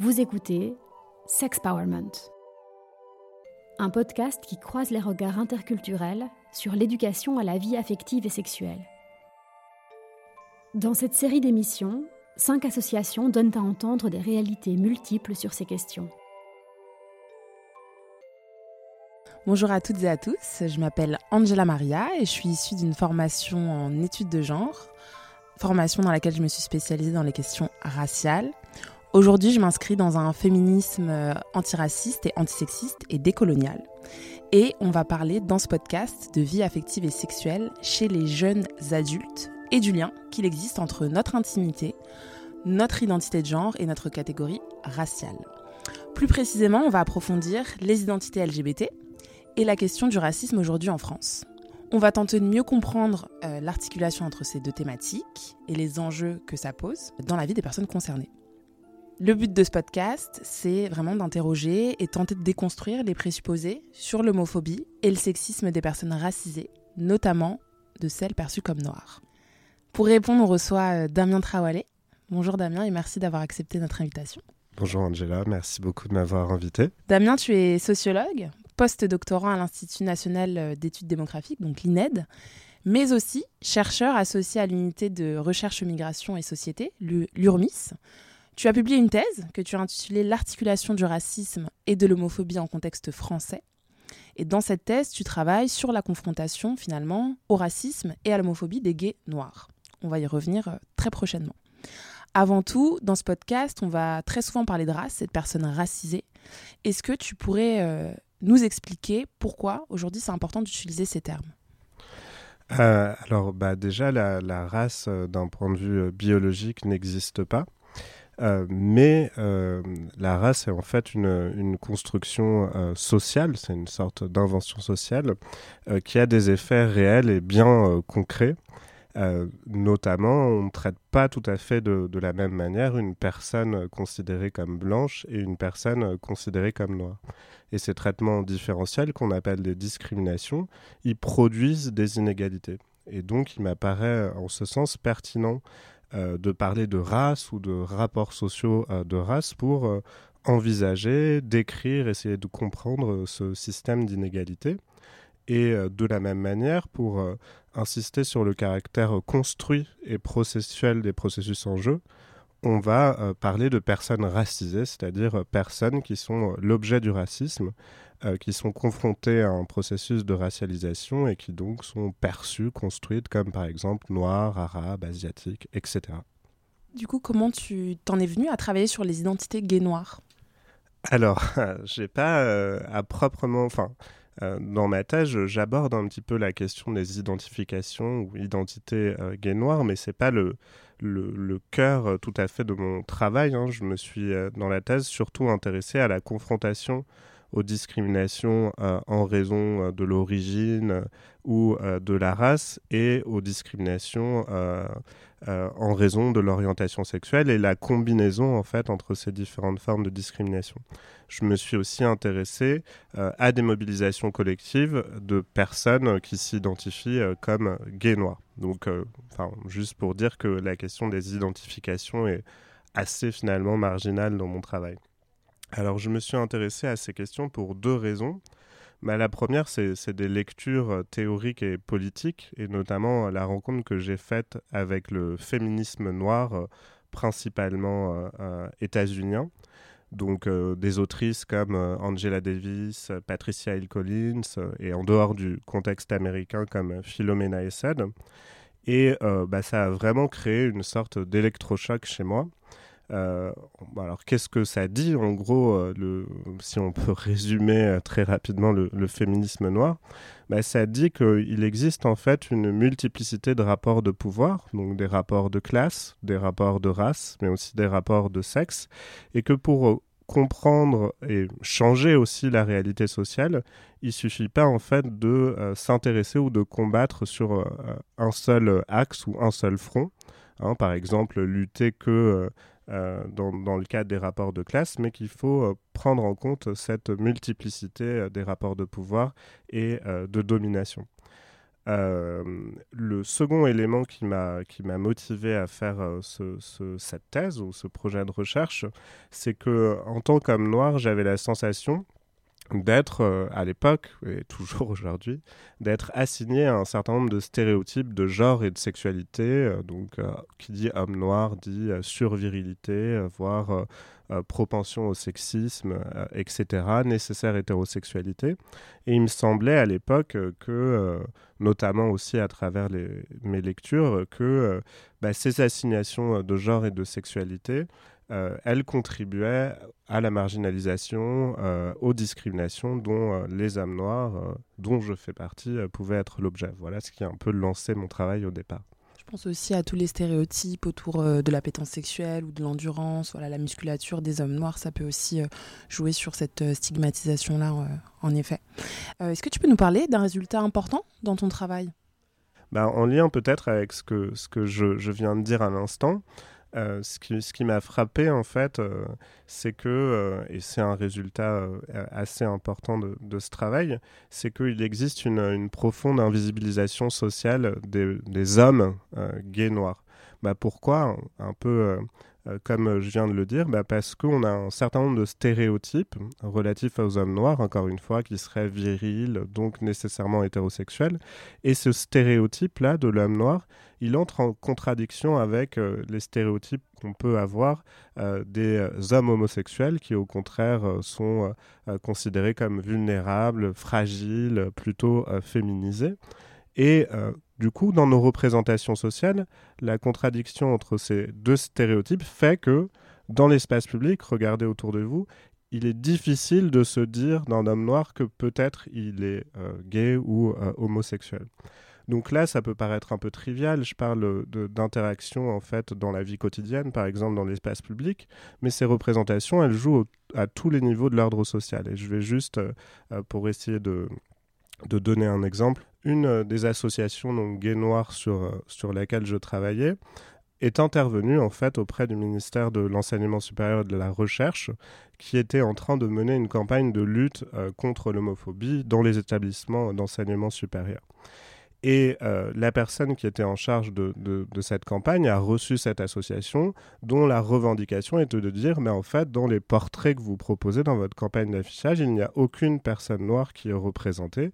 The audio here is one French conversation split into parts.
Vous écoutez Sexpowerment, un podcast qui croise les regards interculturels sur l'éducation à la vie affective et sexuelle. Dans cette série d'émissions, cinq associations donnent à entendre des réalités multiples sur ces questions. Bonjour à toutes et à tous, je m'appelle Angela Maria et je suis issue d'une formation en études de genre, formation dans laquelle je me suis spécialisée dans les questions raciales. Aujourd'hui, je m'inscris dans un féminisme euh, antiraciste et antisexiste et décolonial. Et on va parler dans ce podcast de vie affective et sexuelle chez les jeunes adultes et du lien qu'il existe entre notre intimité, notre identité de genre et notre catégorie raciale. Plus précisément, on va approfondir les identités LGBT et la question du racisme aujourd'hui en France. On va tenter de mieux comprendre euh, l'articulation entre ces deux thématiques et les enjeux que ça pose dans la vie des personnes concernées. Le but de ce podcast, c'est vraiment d'interroger et tenter de déconstruire les présupposés sur l'homophobie et le sexisme des personnes racisées, notamment de celles perçues comme noires. Pour répondre, on reçoit euh, Damien Traoré. Bonjour Damien et merci d'avoir accepté notre invitation. Bonjour Angela, merci beaucoup de m'avoir invité. Damien, tu es sociologue, post-doctorant à l'Institut national euh, d'études démographiques, donc l'INED, mais aussi chercheur associé à l'unité de recherche migration et société, l'URMIS. Tu as publié une thèse que tu as intitulée L'articulation du racisme et de l'homophobie en contexte français. Et dans cette thèse, tu travailles sur la confrontation finalement au racisme et à l'homophobie des gays noirs. On va y revenir euh, très prochainement. Avant tout, dans ce podcast, on va très souvent parler de race et de personnes racisées. Est-ce que tu pourrais euh, nous expliquer pourquoi aujourd'hui c'est important d'utiliser ces termes? Euh, alors bah, déjà, la, race d'un point de vue biologique n'existe pas. Mais la race est en fait une, construction sociale, c'est une sorte d'invention sociale qui a des effets réels et bien concrets. notamment, on ne traite pas tout à fait de, de, la même manière une personne considérée comme blanche et une personne considérée comme noire et ces traitements différentiels qu'on appelle des discriminations, ils produisent des inégalités. Et donc, il m'apparaît en ce sens pertinent euh, de parler de race ou de rapports sociaux euh, de race pour euh, envisager, décrire, essayer de comprendre ce système d'inégalité. Et de la même manière, pour insister sur le caractère construit et processuel des processus en jeu, on va euh, parler de personnes racisées, c'est-à-dire euh, personnes qui sont euh, l'objet du racisme, qui sont confrontées à un processus de racialisation et qui donc sont perçues, construites comme par exemple noires, arabes, asiatiques, etc. Du coup, comment tu t'en es venu à travailler sur les identités gays noires? Alors, j'ai pas à proprement, enfin, dans ma thèse, j'aborde un petit peu la question des identifications ou identités gays noires, mais c'est pas le le, cœur euh, tout à fait de mon travail. Hein. Je me suis, euh, dans la thèse, surtout intéressé à la confrontation aux discriminations euh, en raison de l'origine ou de la race et aux discriminations en raison de l'orientation sexuelle et la combinaison en fait entre ces différentes formes de discrimination. Je me suis aussi intéressé à des mobilisations collectives de personnes qui s'identifient comme gays noirs. Donc, euh, juste pour dire que la question des identifications est assez finalement marginale dans mon travail. Alors, je me suis intéressé à ces questions pour deux raisons. Bah, la première, c'est des lectures euh, théoriques et politiques, et notamment euh, la rencontre que j'ai faite avec le féminisme noir, principalement états-unien. Donc des autrices comme Angela Davis, Patricia Hill Collins, et en dehors du contexte américain comme Philomena Essed. Et euh, bah, ça a vraiment créé une sorte d'électrochoc chez moi. Euh, alors, qu'est-ce que ça dit En gros, euh, si on peut résumer très rapidement le, féminisme noir, bah, ça dit qu'il existe en fait une multiplicité de rapports de pouvoir, donc des rapports de classe, des rapports de race, mais aussi des rapports de sexe, et que pour comprendre et changer aussi la réalité sociale, il suffit pas en fait de euh, s'intéresser ou de combattre sur euh, un seul axe ou un seul front. Hein, par exemple, lutter que euh, dans, dans, le cadre des rapports de classe, mais qu'il faut prendre en compte cette multiplicité des rapports de pouvoir et de domination. le second élément qui m'a motivé à faire cette thèse ou ce projet de recherche, c'est que en tant qu'homme noir, j'avais la sensation d'être, euh, à l'époque, et toujours aujourd'hui, d'être assigné à un certain nombre de stéréotypes de genre et de sexualité. Euh, donc, euh, qui dit homme noir dit survirilité, voire propension au sexisme, etc., nécessaire hétérosexualité. Et il me semblait à l'époque que, notamment aussi à travers les, mes lectures, que bah, ces assignations de genre et de sexualité euh, elle contribuait à la marginalisation, euh, aux discriminations dont euh, les âmes noires, dont je fais partie, pouvaient être l'objet. Voilà ce qui a un peu lancé mon travail au départ. Je pense aussi à tous les stéréotypes autour de l'appétence sexuelle ou de l'endurance. Voilà, la musculature des hommes noirs, ça peut aussi jouer sur cette stigmatisation-là, en effet. Est-ce que tu peux nous parler d'un résultat important dans ton travail? Bah, En lien peut-être avec ce que, ce que je, je viens de dire à l'instant, euh, ce qui, m'a frappé, en fait, euh, c'est que, euh, et c'est un résultat assez important de, ce travail, c'est qu'il existe une, profonde invisibilisation sociale des, des hommes gays noirs. Bah pourquoi? Un peu euh, comme je viens de le dire, bah, parce qu'on a un certain nombre de stéréotypes relatifs aux hommes noirs, encore une fois, qui seraient virils, donc nécessairement hétérosexuels. Et ce stéréotype-là de l'homme noir, il entre en contradiction avec euh, les stéréotypes qu'on peut avoir euh, des hommes homosexuels qui, au contraire, sont considérés comme vulnérables, fragiles, plutôt féminisés. Et du coup, dans nos représentations sociales, la contradiction entre ces deux stéréotypes fait que dans l'espace public, regardez autour de vous, il est difficile de se dire d'un homme noir que peut-être il est euh, gay ou euh, homosexuel. Donc là, ça peut paraître un peu trivial. Je parle d'interaction en fait dans la vie quotidienne, par exemple dans l'espace public, mais ces représentations, elles jouent à tous les niveaux de l'ordre social. Et je vais juste, euh, pour essayer de, de donner un exemple, une euh, des associations donc gay noir sur, euh, sur laquelle je travaillais est intervenue en fait auprès du ministère de l'enseignement supérieur et de la recherche qui était en train de mener une campagne de lutte euh, contre l'homophobie dans les établissements d'enseignement supérieur. Et la personne qui était en charge de, cette campagne a reçu cette association dont la revendication était de dire, mais en fait, dans les portraits que vous proposez dans votre campagne d'affichage, il n'y a aucune personne noire qui est représentée.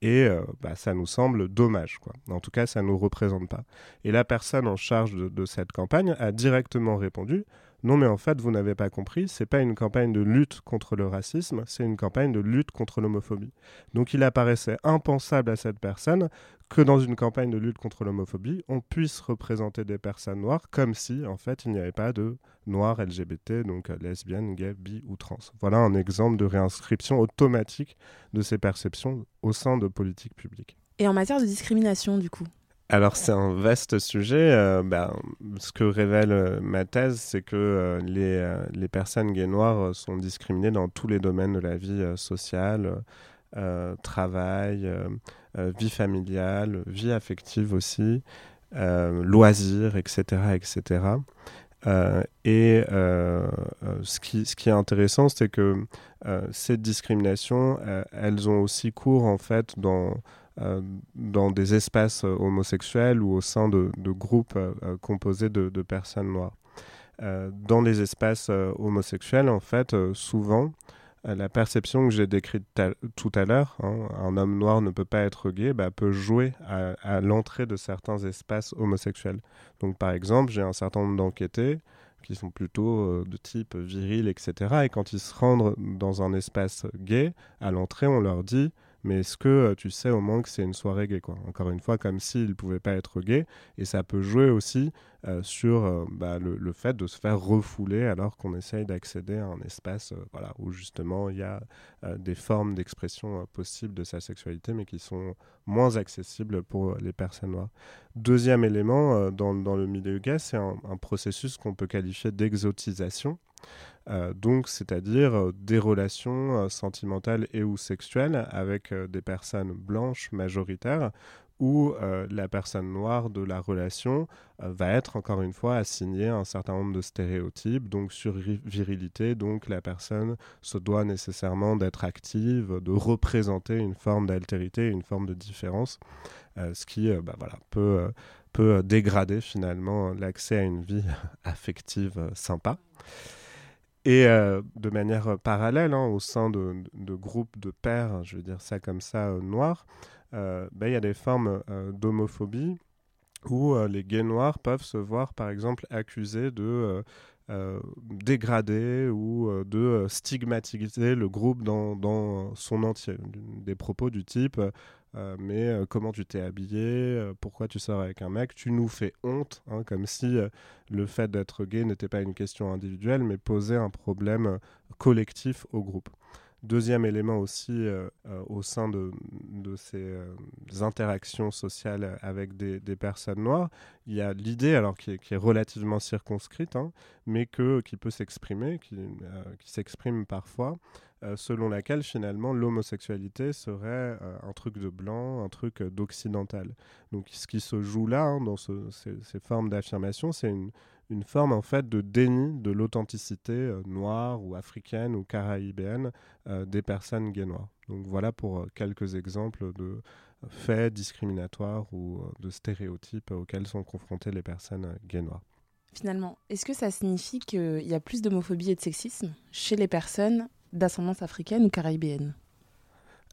Et euh, bah, ça nous semble dommage. Quoi. En tout cas, ça ne nous représente pas. Et la personne en charge de, cette campagne a directement répondu non, mais en fait, vous n'avez pas compris, c'est pas une campagne de lutte contre le racisme, c'est une campagne de lutte contre l'homophobie. Donc il apparaissait impensable à cette personne que dans une campagne de lutte contre l'homophobie, on puisse représenter des personnes noires comme si, en fait, il n'y avait pas de noirs LGBT, donc euh, lesbiennes, gays, bi ou trans. Voilà un exemple de réinscription automatique de ces perceptions au sein de politiques publiques. Et en matière de discrimination, du coup? Alors c'est un vaste sujet. Euh, ben, ce que révèle euh, ma thèse, c'est que les, les, personnes gays noires sont discriminées dans tous les domaines de la vie sociale, travail, euh, vie familiale, vie affective aussi, euh, loisirs, etc. etc. et euh, ce, qui, ce qui est intéressant, c'est que ces discriminations, elles ont aussi cours en fait dans, dans des espaces homosexuels ou au sein de, groupes composés de, personnes noires. dans les espaces homosexuels, en fait, souvent, la perception que j'ai décrite tout à l'heure, hein, un homme noir ne peut pas être gay, bah, peut jouer à, l'entrée de certains espaces homosexuels. Donc par exemple, j'ai un certain nombre d'enquêtés qui sont plutôt euh, de type viril, etc. Et quand ils se rendent dans un espace gay, à l'entrée, on leur dit mais est-ce que euh, tu sais au moins que c'est une soirée gay quoi? Encore une fois, comme s'il ne pouvait pas être gay, et ça peut jouer aussi euh, sur euh, bah, le, fait de se faire refouler alors qu'on essaye d'accéder à un espace où justement il y a des formes d'expression possibles de sa sexualité, mais qui sont moins accessibles pour les personnes noires. Deuxième élément, dans, le milieu gay, c'est un processus qu'on peut qualifier d'exotisation. Euh, donc, c'est-à-dire euh, des relations euh, sentimentales et ou sexuelles avec des personnes blanches majoritaires où la personne noire de la relation va être encore une fois assignée à un certain nombre de stéréotypes, donc sur virilité, donc la personne se doit nécessairement d'être active, de représenter une forme d'altérité, une forme de différence, ce qui bah, voilà, peut dégrader finalement l'accès à une vie affective sympa. Et de manière parallèle, hein, au sein de, groupes de pairs, je veux dire ça comme ça, noirs, euh, ben, il y a des formes euh, d'homophobie où euh, les gays noirs peuvent se voir, par exemple, accusés de dégrader ou de stigmatiser le groupe dans, dans, son entier. Des propos du type mais comment tu t'es habillé Pourquoi tu sors avec un mec? Tu nous fais honte, hein, comme si le fait d'être gay n'était pas une question individuelle, mais posait un problème collectif au groupe. Deuxième élément aussi euh, euh, au sein de, ces euh, interactions sociales avec des, personnes noires, il y a l'idée, alors qui est, relativement circonscrite, hein, mais que, qui peut s'exprimer, qui, s'exprime parfois, selon laquelle finalement l'homosexualité serait un truc de blanc, un truc d'occidental. Donc ce qui se joue là, hein, dans ces, formes d'affirmation, c'est une, une forme en fait de déni de l'authenticité euh, noire ou africaine ou caraïbéenne euh, des personnes gays noires. Donc voilà pour euh, quelques exemples de faits discriminatoires ou de stéréotypes auxquels sont confrontées les personnes gays noires. Finalement, est-ce que ça signifie qu'il y a plus d'homophobie et de sexisme chez les personnes d'ascendance africaine ou caraïbéenne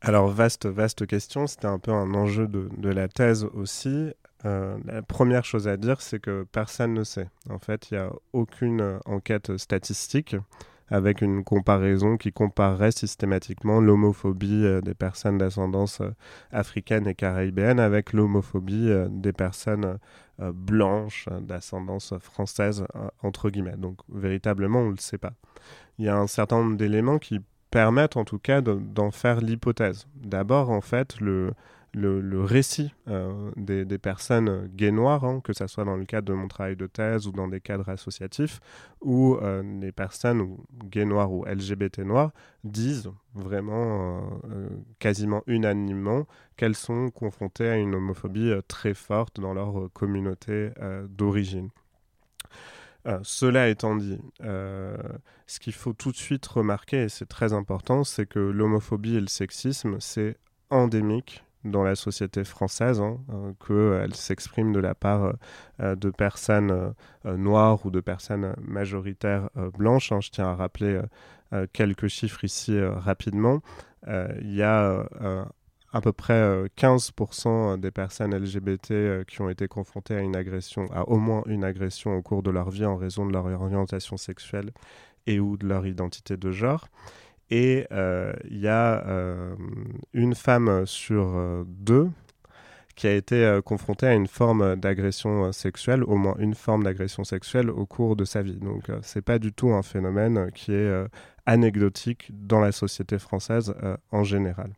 alors, vaste, vaste question. C'était un peu un enjeu de, de la thèse aussi. Euh, la première chose à dire, c'est que personne ne sait. En fait, il n'y a aucune euh, enquête statistique avec une comparaison qui comparerait systématiquement l'homophobie euh, des personnes d'ascendance africaine et caribéenne avec l'homophobie des personnes blanches d'ascendance française, entre guillemets. Donc, véritablement, on ne le sait pas. Il y a un certain nombre d'éléments qui permettent en tout cas d'en faire l'hypothèse. D'abord, en fait, le, le, récit euh, des, personnes gays noires, hein, que ce soit dans le cadre de mon travail de thèse ou dans des cadres associatifs, où euh, les personnes gays noires ou LGBT noires disent vraiment euh, quasiment unanimement qu'elles sont confrontées à une homophobie très forte dans leur communauté d'origine. cela étant dit, ce qu'il faut tout de suite remarquer, et c'est très important, c'est que l'homophobie et le sexisme, c'est endémique dans la société française, hein, euh, qu'elle s'exprime de la part euh, de personnes euh, noires ou de personnes majoritaires blanches. Hein. Je tiens à rappeler quelques chiffres ici rapidement. Il y a à peu près 15% des personnes LGBT qui ont été confrontées à une agression, à au moins une agression au cours de leur vie en raison de leur orientation sexuelle et ou de leur identité de genre. Et euh, il y a euh, une femme sur euh, deux qui a été confrontée à une forme d'agression sexuelle, au moins une forme d'agression sexuelle au cours de sa vie. Donc ce n'est pas du tout un phénomène qui est anecdotique dans la société française en général.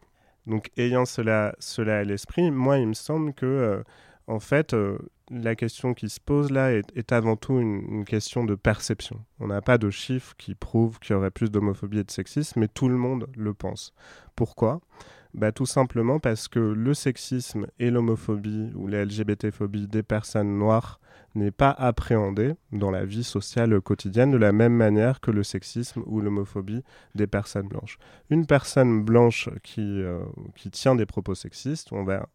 Donc ayant cela, cela à l'esprit, moi il me semble que en fait, la question qui se pose là est, avant tout une, question de perception. On n'a pas de chiffres qui prouvent qu'il y aurait plus d'homophobie et de sexisme, mais tout le monde le pense. Pourquoi? Bah, Tout simplement parce que le sexisme et l'homophobie ou les LGBT-phobies des personnes noires n'est pas appréhendé dans la vie sociale quotidienne de la même manière que le sexisme ou l'homophobie des personnes blanches. Une personne blanche qui, euh, qui tient des propos sexistes, on va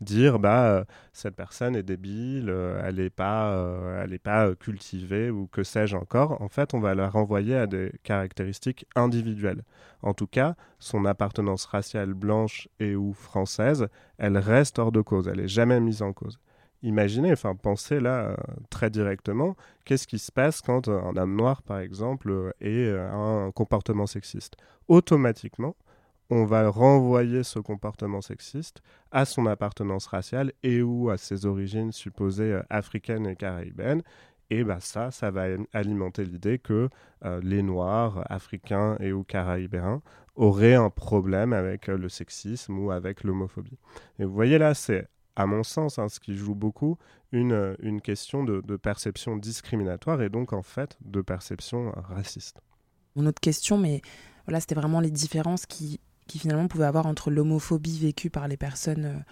dire bah euh, cette personne est débile, euh, elle n'est pas, elle est pas cultivée ou que sais-je encore. En fait, on va la renvoyer à des caractéristiques individuelles. En tout cas, son appartenance raciale blanche et ou française, elle reste hors de cause, elle est jamais mise en cause. Imaginez, enfin pensez là très directement, qu'est-ce qui se passe quand un homme noir, par exemple, a un comportement sexiste? Automatiquement, on va renvoyer ce comportement sexiste à son appartenance raciale et ou à ses origines supposées euh, africaines et caribéennes. Et bah ça, ça va alimenter l'idée que euh, les Noirs, africains et ou caribéens auraient un problème avec euh, le sexisme ou avec l'homophobie. Et vous voyez là, c'est à mon sens, hein, ce qui joue beaucoup, une, question de, de, perception discriminatoire et donc en fait de perception raciste. Une autre question, mais voilà, c'était vraiment les différences qui qui finalement pouvait avoir entre l'homophobie vécue par les personnes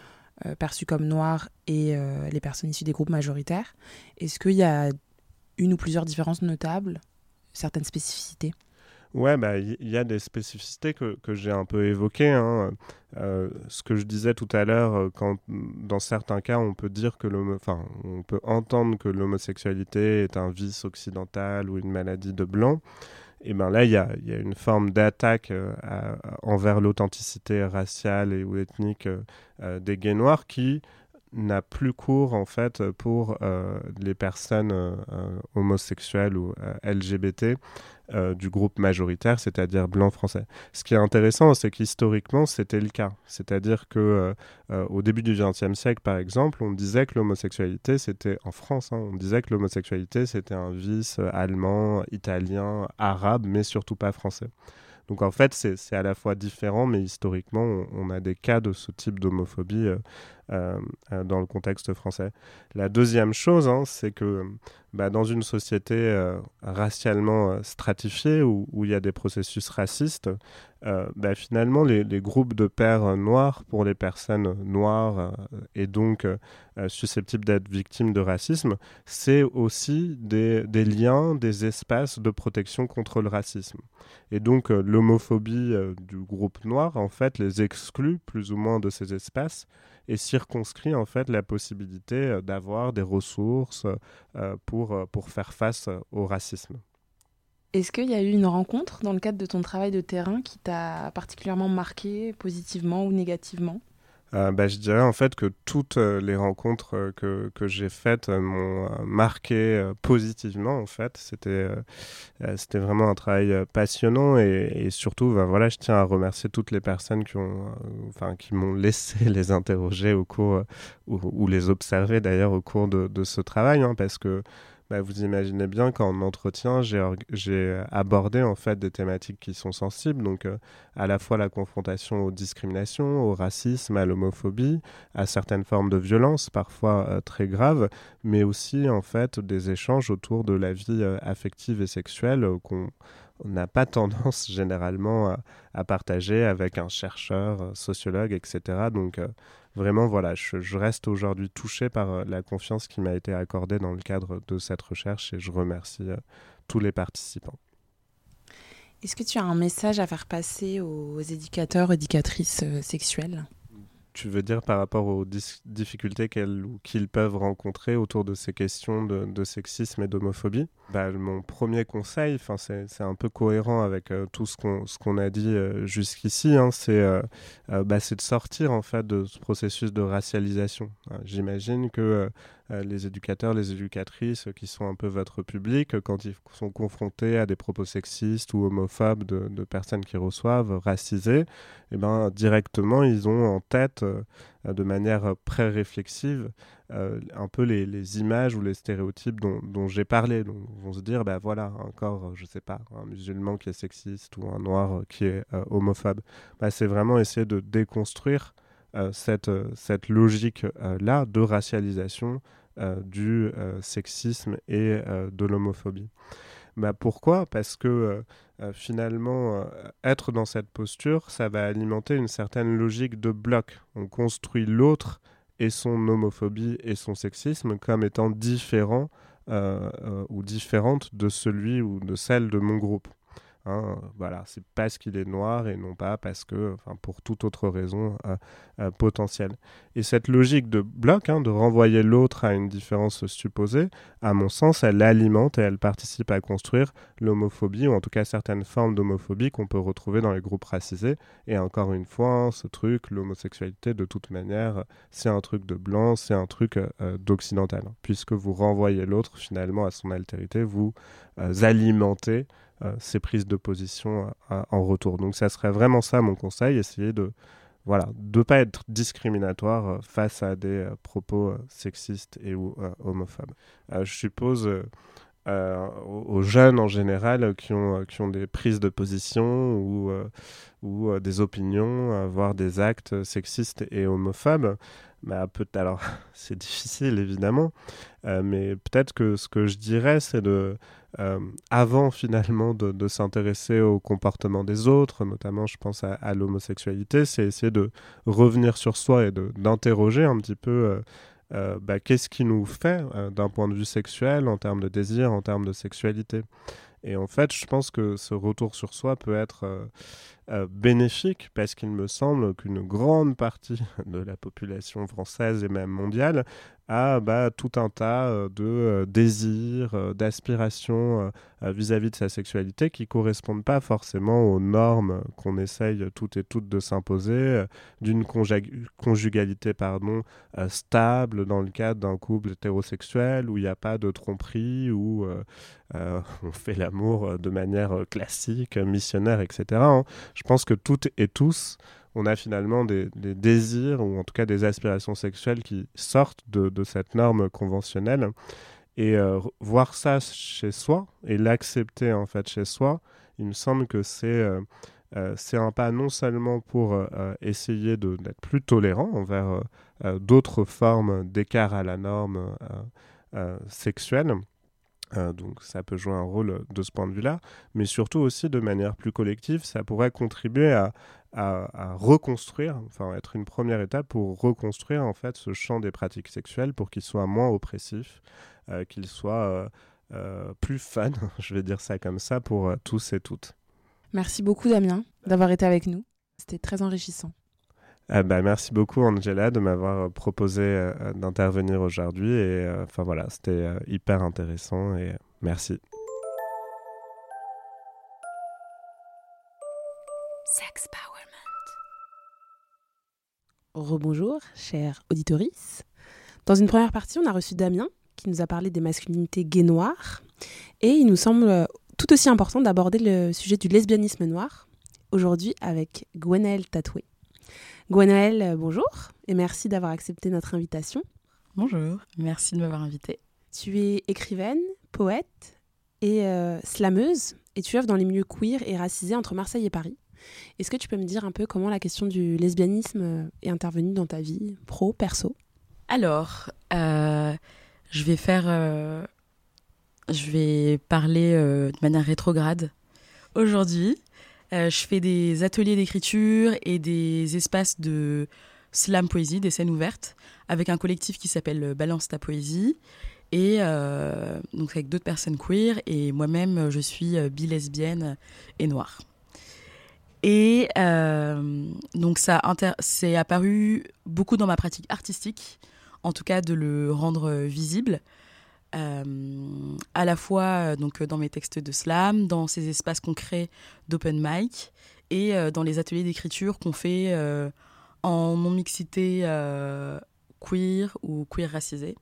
perçus comme noirs et les personnes issues des groupes majoritaires. Est-ce qu'il y a une ou plusieurs différences notables, certaines spécificités? Ouais, bah, il y, a des spécificités que, que j'ai un peu évoquées. Hein. Euh, ce que je disais tout à l'heure, euh, quand dans certains cas, on peut dire que enfin, on peut entendre que l'homosexualité est un vice occidental ou une maladie de blanc. Et ben là, il y a, une forme d'attaque euh, envers l'authenticité raciale et ou ethnique des gays noirs qui n'a plus cours en fait pour les personnes homosexuelles ou LGBT euh, du groupe majoritaire, c'est-à-dire blanc français. Ce qui est intéressant, c'est qu'historiquement, c'était le cas. C'est-à-dire que euh, euh, au début du XXe siècle, par exemple, on disait que l'homosexualité, c'était en France, hein, on disait que l'homosexualité, c'était un vice allemand, italien, arabe, mais surtout pas français. Donc en fait, c'est à la fois différent, mais historiquement, on, a des cas de ce type d'homophobie euh, euh, dans le contexte français. La deuxième chose, hein, c'est que bah, dans une société euh, racialement stratifiée où, il y a des processus racistes, bah, finalement les, groupes de pères noirs pour les personnes noires et donc susceptibles d'être victimes de racisme, c'est aussi des, des, liens, des espaces de protection contre le racisme. Et donc l'homophobie du groupe noir, en fait, les exclut plus ou moins de ces espaces et circonscrit en fait la possibilité euh, d'avoir des ressources euh, pour, euh, pour faire face au racisme. Est-ce qu'il y a eu une rencontre dans le cadre de ton travail de terrain qui t'a particulièrement marqué positivement ou négativement? Euh, bah, je dirais en fait que toutes euh, les rencontres euh, que, que j'ai faites m'ont marqué positivement en fait. C'était c'était vraiment un travail passionnant et, et surtout bah, voilà, je tiens à remercier toutes les personnes qui ont enfin qui m'ont laissé les interroger au cours ou, les observer d'ailleurs au cours de, de ce travail hein, parce que bah, vous imaginez bien qu'en entretien, j'ai abordé en fait des thématiques qui sont sensibles, donc euh, à la fois la confrontation aux discriminations, au racisme, à l'homophobie, à certaines formes de violence, parfois euh, très graves, mais aussi en fait des échanges autour de la vie euh, affective et sexuelle qu'on n'a pas tendance généralement à, partager avec un chercheur, sociologue, etc. Donc vraiment, voilà, je, reste aujourd'hui touché par euh, la confiance qui m'a été accordée dans le cadre de cette recherche et je remercie euh, tous les participants. Est-ce que tu as un message à faire passer aux éducateurs, éducatrices euh, sexuelles? Tu veux dire par rapport aux difficultés qu'ils peuvent rencontrer autour de ces questions de, sexisme et d'homophobie? Bah, Mon premier conseil, c'est un peu cohérent avec euh, tout ce qu'on a dit euh, jusqu'ici, hein, euh, bah, c'est de sortir en fait de ce processus de racialisation. Hein, j'imagine que les éducateurs, les éducatrices qui sont un peu votre public, quand ils sont confrontés à des propos sexistes ou homophobes de, personnes qui reçoivent, racisées, eh ben, directement, ils ont en tête, de manière pré-réflexive, euh, un peu les, images ou les stéréotypes dont, j'ai parlé. Donc, vont se dire, ben voilà, encore, je sais pas, un musulman qui est sexiste ou un noir qui est homophobe. Bah, c'est vraiment essayer de déconstruire euh, cette, euh, cette logique-là euh, de racialisation du sexisme et de l'homophobie. Bah pourquoi? Parce que finalement, être dans cette posture, ça va alimenter une certaine logique de bloc. On construit l'autre et son homophobie et son sexisme comme étant différents ou différentes de celui ou de celle de mon groupe. Hein, voilà, c'est parce qu'il est noir et non pas parce que, enfin, pour toute autre raison euh, euh, potentielle. Et cette logique de bloc, hein, de renvoyer l'autre à une différence supposée, à mon sens, elle alimente et elle participe à construire l'homophobie, ou en tout cas certaines formes d'homophobie qu'on peut retrouver dans les groupes racisés. Et encore une fois, hein, ce truc, l'homosexualité, de toute manière, c'est un truc de blanc, c'est un truc euh, d'occidental. Puisque vous renvoyez l'autre finalement à son altérité, vous alimentez euh, ces prises de position euh, en retour. Donc ça serait vraiment ça mon conseil, essayer de voilà, de pas être discriminatoire euh, face à des propos sexistes et ou homophobes. je suppose aux jeunes en général qui ont, qui ont des prises de position ou, ou des opinions, voire des actes sexistes et homophobes. Bah, peut alors c'est difficile évidemment, mais peut-être que ce que je dirais, c'est de euh, avant finalement de, s'intéresser au comportement des autres, notamment je pense à, l'homosexualité, c'est essayer de revenir sur soi et d'interroger un petit peu euh, euh, bah, qu'est-ce qui nous fait d'un point de vue sexuel, en termes de désir, en termes de sexualité. Et en fait, je pense que ce retour sur soi peut être bénéfique parce qu'il me semble qu'une grande partie de la population française et même mondiale à bah, tout un tas euh, de euh, désirs, euh, d'aspirations vis-à-vis de sa sexualité qui correspondent pas forcément aux normes qu'on essaye toutes et toutes de s'imposer, d'une conjugalité pardon, stable dans le cadre d'un couple hétérosexuel où il n'y a pas de tromperie, où on fait l'amour de manière classique, missionnaire, etc. Je pense que toutes et tous on a finalement des, désirs ou en tout cas des aspirations sexuelles qui sortent de, cette norme conventionnelle. Et euh, voir ça chez soi et l'accepter en fait chez soi, il me semble que c'est euh, euh, un pas non seulement pour essayer d'être plus tolérant envers d'autres formes d'écart à la norme sexuelle, donc ça peut jouer un rôle de ce point de vue-là, mais surtout aussi de manière plus collective, ça pourrait contribuer à, reconstruire, enfin être une première étape pour reconstruire en fait ce champ des pratiques sexuelles pour qu'il soit moins oppressif, euh, qu'il soit euh, euh, plus fun, je vais dire ça comme ça, pour tous et toutes. Merci beaucoup Damien d'avoir été avec nous, c'était très enrichissant. Bah, merci beaucoup Angela de m'avoir proposé d'intervenir aujourd'hui et enfin voilà c'était hyper intéressant et merci. Sex Rebonjour, chère auditorice. Dans une première partie, on a reçu Damien qui nous a parlé des masculinités gays noires. Et il nous semble tout aussi important d'aborder le sujet du lesbianisme noir aujourd'hui avec Gwenaëlle Tatoué. Gwenaëlle, euh, bonjour et merci d'avoir accepté notre invitation. Bonjour, merci de m'avoir invitée. Tu es écrivaine, poète et euh, slameuse et tu œuvres dans les milieux queer et racisés entre Marseille et Paris. Est-ce que tu peux me dire un peu comment la question du lesbianisme euh, est intervenue dans ta vie pro, perso? Alors, euh, je vais faire. Euh, je vais parler de manière rétrograde. Aujourd'hui, je fais des ateliers d'écriture et des espaces de slam poésie, des scènes ouvertes, avec un collectif qui s'appelle Balance ta poésie. Et donc avec d'autres personnes queer. Et moi-même je suis bi lesbienne et noire. Et euh, donc ça c'est apparu beaucoup dans ma pratique artistique, en tout cas de le rendre visible, euh, à la fois euh, donc dans mes textes de slam, dans ces espaces concrets d'open mic et dans les ateliers d'écriture qu'on fait en non mixité queer ou queer racisé.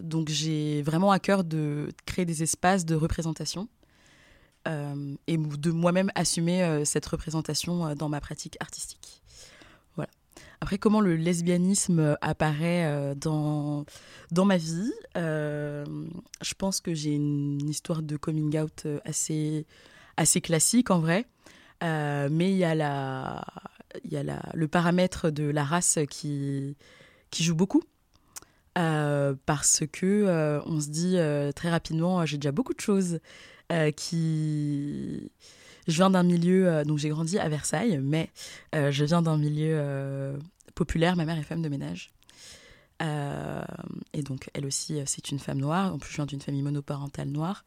donc j'ai vraiment à cœur de créer des espaces de représentation euh, et de moi-même assumer euh, cette représentation euh, dans ma pratique artistique. Comment le lesbianisme apparaît dans, dans ma vie Je pense que j'ai une histoire de coming out assez, assez classique en vrai. mais il y a, la, y a la, le paramètre de la race qui, qui joue beaucoup. parce que on se dit très rapidement j'ai déjà beaucoup de choses euh, qui je viens d'un milieu euh, donc j'ai grandi à Versailles mais euh, je viens d'un milieu populaire ma mère est femme de ménage et donc elle aussi c'est une femme noire en plus je viens d'une famille monoparentale noire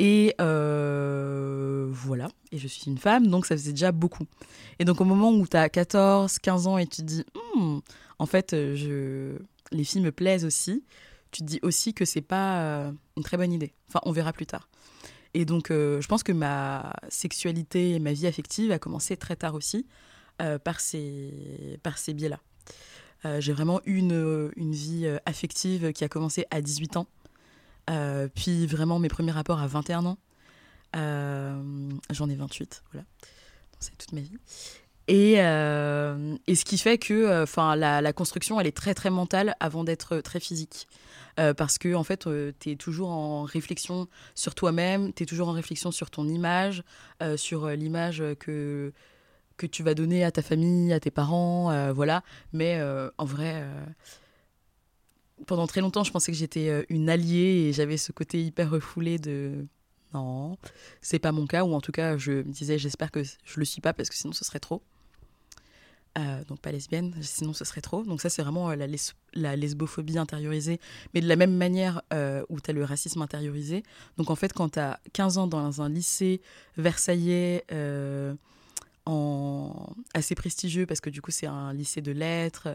et voilà, et je suis une femme, donc ça faisait déjà beaucoup. Et donc au moment où tu as 14, 15 ans et tu te dis, hmm, en fait, je... les filles me plaisent aussi, tu te dis aussi que c'est pas une très bonne idée. Enfin, on verra plus tard. Et donc, euh, je pense que ma sexualité et ma vie affective a commencé très tard aussi euh, par ces, par ces biais-là. Euh, j'ai vraiment eu une, une, vie affective qui a commencé à 18 ans, puis vraiment mes premiers rapports à 21 ans. J'en ai 28, voilà. C'est toute ma vie. Et, euh, et, ce qui fait que enfin la, la, construction, elle est très très mentale avant d'être très physique. parce que en fait, tu es toujours en réflexion sur toi-même, tu es toujours en réflexion sur ton image, sur l'image que, que tu vas donner à ta famille, à tes parents, voilà. Mais en vrai, pendant très longtemps, je pensais que j'étais une alliée et j'avais ce côté hyper refoulé de non, c'est pas mon cas, ou en tout cas, je me disais, j'espère que je le suis pas parce que sinon ce serait trop. Euh, donc pas lesbienne, sinon ce serait trop. Donc ça c'est vraiment euh, la, la, lesbophobie intériorisée, mais de la même manière euh, où tu as le racisme intériorisé. Donc en fait quand tu as 15 ans dans un lycée versaillais en... assez prestigieux, parce que du coup c'est un lycée de lettres,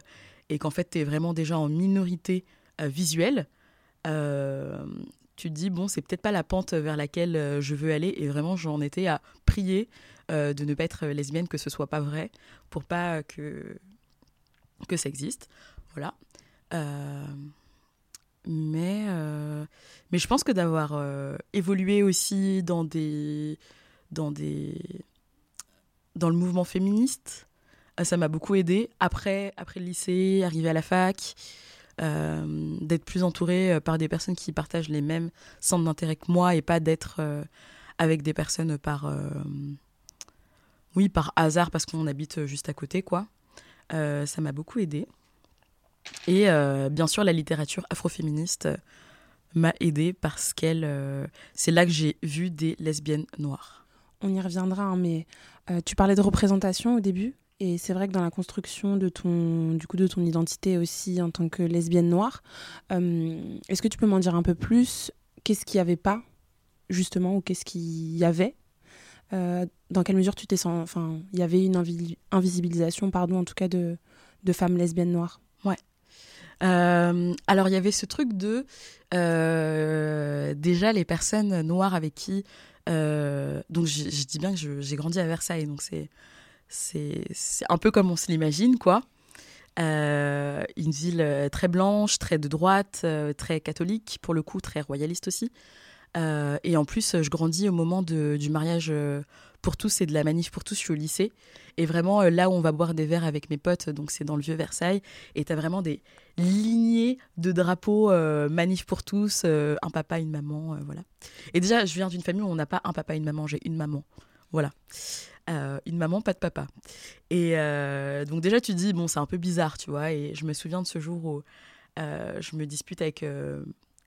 et qu'en fait tu es vraiment déjà en minorité visuelle, tu te dis, bon, c'est peut-être pas la pente vers laquelle euh, je veux aller. Et vraiment, j'en étais à prier euh, de ne pas être lesbienne, que ce soit pas vrai, pour pas que, que ça existe. Voilà. Euh, mais, mais je pense que d'avoir évolué aussi dans des. Dans des dans le mouvement féministe, ça m'a beaucoup aidé. Après, après le lycée, arrivé à la fac, euh, d'être plus entouré euh, par des personnes qui partagent les mêmes centres d'intérêt que moi et pas d'être euh, avec des personnes par oui par hasard parce qu'on habite juste à côté quoi. Ça m'a beaucoup aidé. Et bien sûr la littérature afroféministe m'a aidé parce qu'elle c'est là que j'ai vu des lesbiennes noires on y reviendra hein, mais tu parlais de représentation au début et c'est vrai que dans la construction de ton, du coup, de ton identité aussi en tant que lesbienne noire, euh, est-ce que tu peux m'en dire un peu plus? Qu'est-ce qu'il n'y avait pas, justement, ou qu'est-ce qu'il y avait? Euh, Dans quelle mesure tu t'es. Enfin, il y avait une invisibilisation, pardon, en tout cas, de, de femmes lesbiennes noires? Ouais. Euh, alors, il y avait ce truc de. déjà, les personnes noires avec qui. Donc, je, dis bien que j'ai grandi à Versailles, donc c'est un peu comme on se l'imagine, quoi. Euh, une ville euh, très blanche, très de droite, euh, très catholique, pour le coup, très royaliste aussi. et en plus, je grandis au moment du mariage pour tous et de la manif pour tous. Je suis au lycée. Et vraiment, là où on va boire des verres avec mes potes, donc c'est dans le vieux Versailles. Et tu as vraiment des lignées de drapeaux manif pour tous, un papa, une maman, voilà. Et déjà, je viens d'une famille où on n'a pas un papa, une maman, j'ai une maman. Voilà. Euh, une maman, pas de papa. Et euh, donc déjà, tu dis, bon, c'est un peu bizarre, tu vois. Et je me souviens de ce jour où euh, je me dispute avec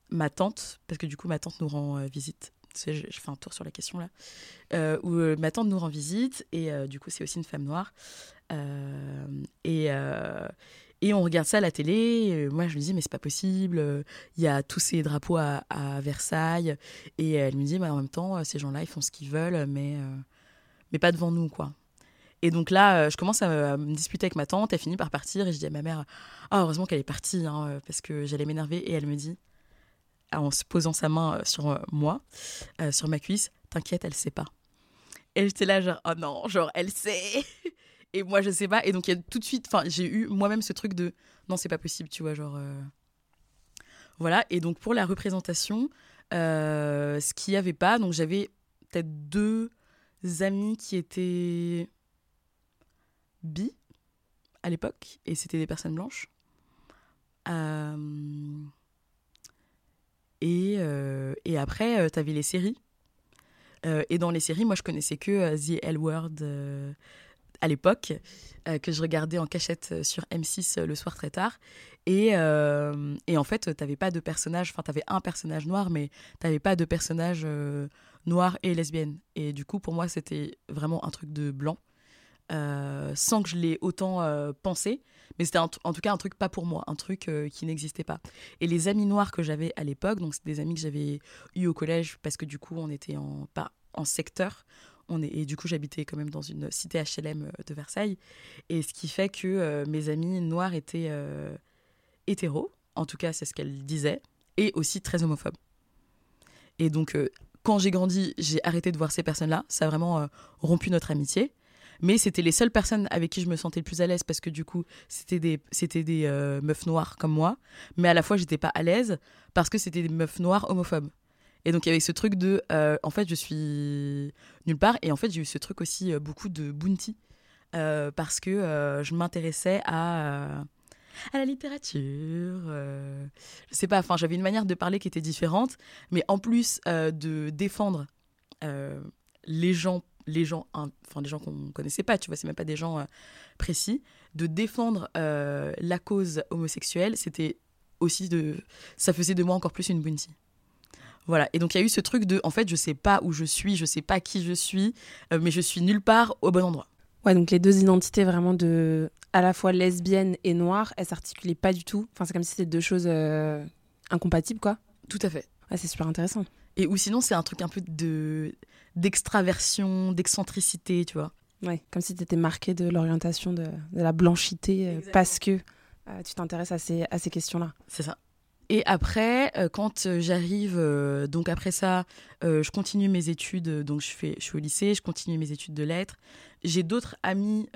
ma tante, parce que du coup, ma tante nous rend visite. Je, fais un tour sur la question là. où ma tante nous rend visite, et du coup, c'est aussi une femme noire. et... Et on regarde ça à la télé. moi, je me dis, mais c'est pas possible. Il y a tous ces drapeaux à, Versailles. Et elle me dit, mais en même temps, ces gens-là, ils font ce qu'ils veulent, mais mais pas devant nous, quoi. Et donc là, euh, je commence à, me disputer avec ma tante, elle finit par partir, et je dis à ma mère, ah, heureusement qu'elle est partie, hein, euh, parce que j'allais m'énerver, et elle me dit, en se posant sa main euh, sur moi, sur ma cuisse, t'inquiète, elle sait pas. Et j'étais là, genre, oh non, genre, elle sait. et moi, je sais pas. Et donc, il y tout de suite, enfin, j'ai eu moi-même ce truc de, non, c'est pas possible, tu vois, genre. Voilà. Et donc, pour la représentation, ce qu'il n'y avait pas, donc j'avais peut-être deux amis qui étaient bi à l'époque, et c'était des personnes blanches. Euh, et, euh, et, après, euh, tu avais les séries. et dans les séries, moi, je connaissais que The L Word à l'époque, que je regardais en cachette sur M6 le soir très tard. Et, et en fait, tu n'avais pas de personnage, enfin, tu avais un personnage noir, mais tu n'avais pas de personnage noire et lesbienne. Et du coup, pour moi, c'était vraiment un truc de blanc, euh, sans que je l'ai autant euh, pensé. Mais c'était en tout cas un truc pas pour moi, un truc euh, qui n'existait pas. Et les amis noirs que j'avais à l'époque, donc c'est des amis que j'avais eu au collège parce que du coup, on était en, pas en secteur. On est, et du coup, j'habitais quand même dans une cité HLM de Versailles. Et ce qui fait que mes amis noirs étaient hétéros, en tout cas, c'est ce qu'elle disait, et aussi très homophobes. Et donc, quand j'ai grandi, j'ai arrêté de voir ces personnes-là. Ça a vraiment euh, rompu notre amitié. Mais c'était les seules personnes avec qui je me sentais le plus à l'aise parce que du coup, c'était des, c'était des euh, meufs noires comme moi. Mais à la fois, j'étais pas à l'aise parce que c'était des meufs noires homophobes. Et donc, il y avait ce truc de, euh, en fait, je suis nulle part. Et en fait, j'ai eu ce truc aussi beaucoup de bounty. parce que je m'intéressais à à la littérature. Euh, je sais pas, enfin, j'avais une manière de parler qui était différente, mais en plus euh, de défendre euh, les gens, les gens, enfin, des gens qu'on connaissait pas, tu vois, c'est même pas des gens précis, de défendre la cause homosexuelle, c'était aussi de, ça faisait de moi encore plus une bounty. Voilà. Et donc il y a eu ce truc de, en fait, je sais pas où je suis, je sais pas qui je suis, mais je suis nulle part au bon endroit. Ouais, donc les deux identités vraiment de à la fois lesbienne et noire, elles s'articulaient pas du tout. Enfin, c'est comme si c'était deux choses euh, incompatibles, quoi. Tout à fait. Ouais, c'est super intéressant. Et ou sinon, c'est un truc un peu de d'extraversion, d'excentricité, tu vois. Ouais, comme si tu étais marqué de l'orientation de, de, la blanchité euh, parce que euh, tu t'intéresses à ces, à ces questions-là. C'est ça. Et après, quand j'arrive, donc après ça, je continue mes études, donc je, fais, je suis au lycée, je continue mes études de lettres. J'ai d'autres amis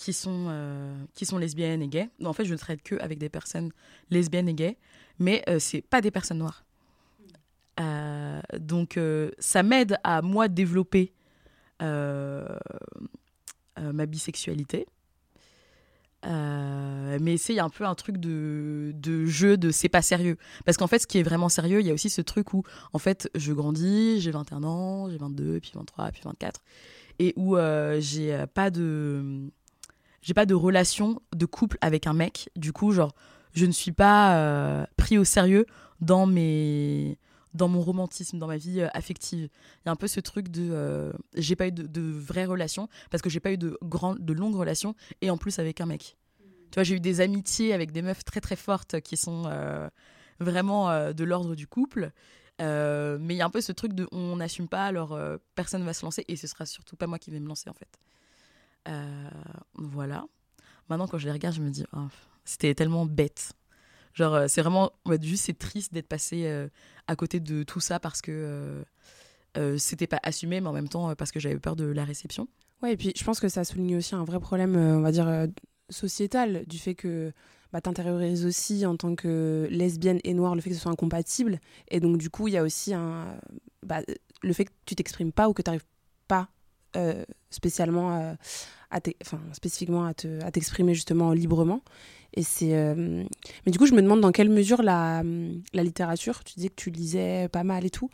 qui sont, euh, qui sont lesbiennes et gays. En fait, je ne traite que avec des personnes lesbiennes et gays, mais euh, c'est pas des personnes noires. Euh, donc, ça m'aide à moi développer ma bisexualité. mais c'est un peu un truc de, de jeu de c'est pas sérieux. Parce qu'en fait, ce qui est vraiment sérieux, il y a aussi ce truc où, en fait, je grandis, j'ai 21 ans, j'ai 22, puis 23, puis 24, et où j'ai pas de j'ai pas de relation de couple avec un mec. Du coup, genre, je ne suis pas euh, pris au sérieux dans mes dans mon romantisme, dans ma vie euh, affective. Il y a un peu ce truc de euh, j'ai pas eu de, de vraies relations parce que j'ai pas eu de grand, de longues relations et en plus avec un mec. Tu vois, j'ai eu des amitiés avec des meufs très très fortes qui sont vraiment de l'ordre du couple. mais il y a un peu ce truc de on n'assume pas, alors personne va se lancer et ce sera surtout pas moi qui vais me lancer en fait. Euh, voilà. Maintenant, quand je les regarde, je me dis, oh, c'était tellement bête. Genre, euh, c'est vraiment, juste c'est triste d'être passé euh, à côté de tout ça parce que c'était pas assumé, mais en même temps parce que j'avais peur de la réception. Ouais, et puis je pense que ça souligne aussi un vrai problème, on va dire, sociétal, du fait que bah, t'intériorises aussi en tant que lesbienne et noire le fait que ce soit incompatible. Et donc, du coup, il y a aussi bah, le fait que tu t'exprimes pas ou que tu n'arrives euh, spécialement euh, à enfin, spécifiquement à t'exprimer justement librement. Et c'est euh, mais du coup je me demande dans quelle mesure la, la littérature tu disais que tu lisais pas mal et tout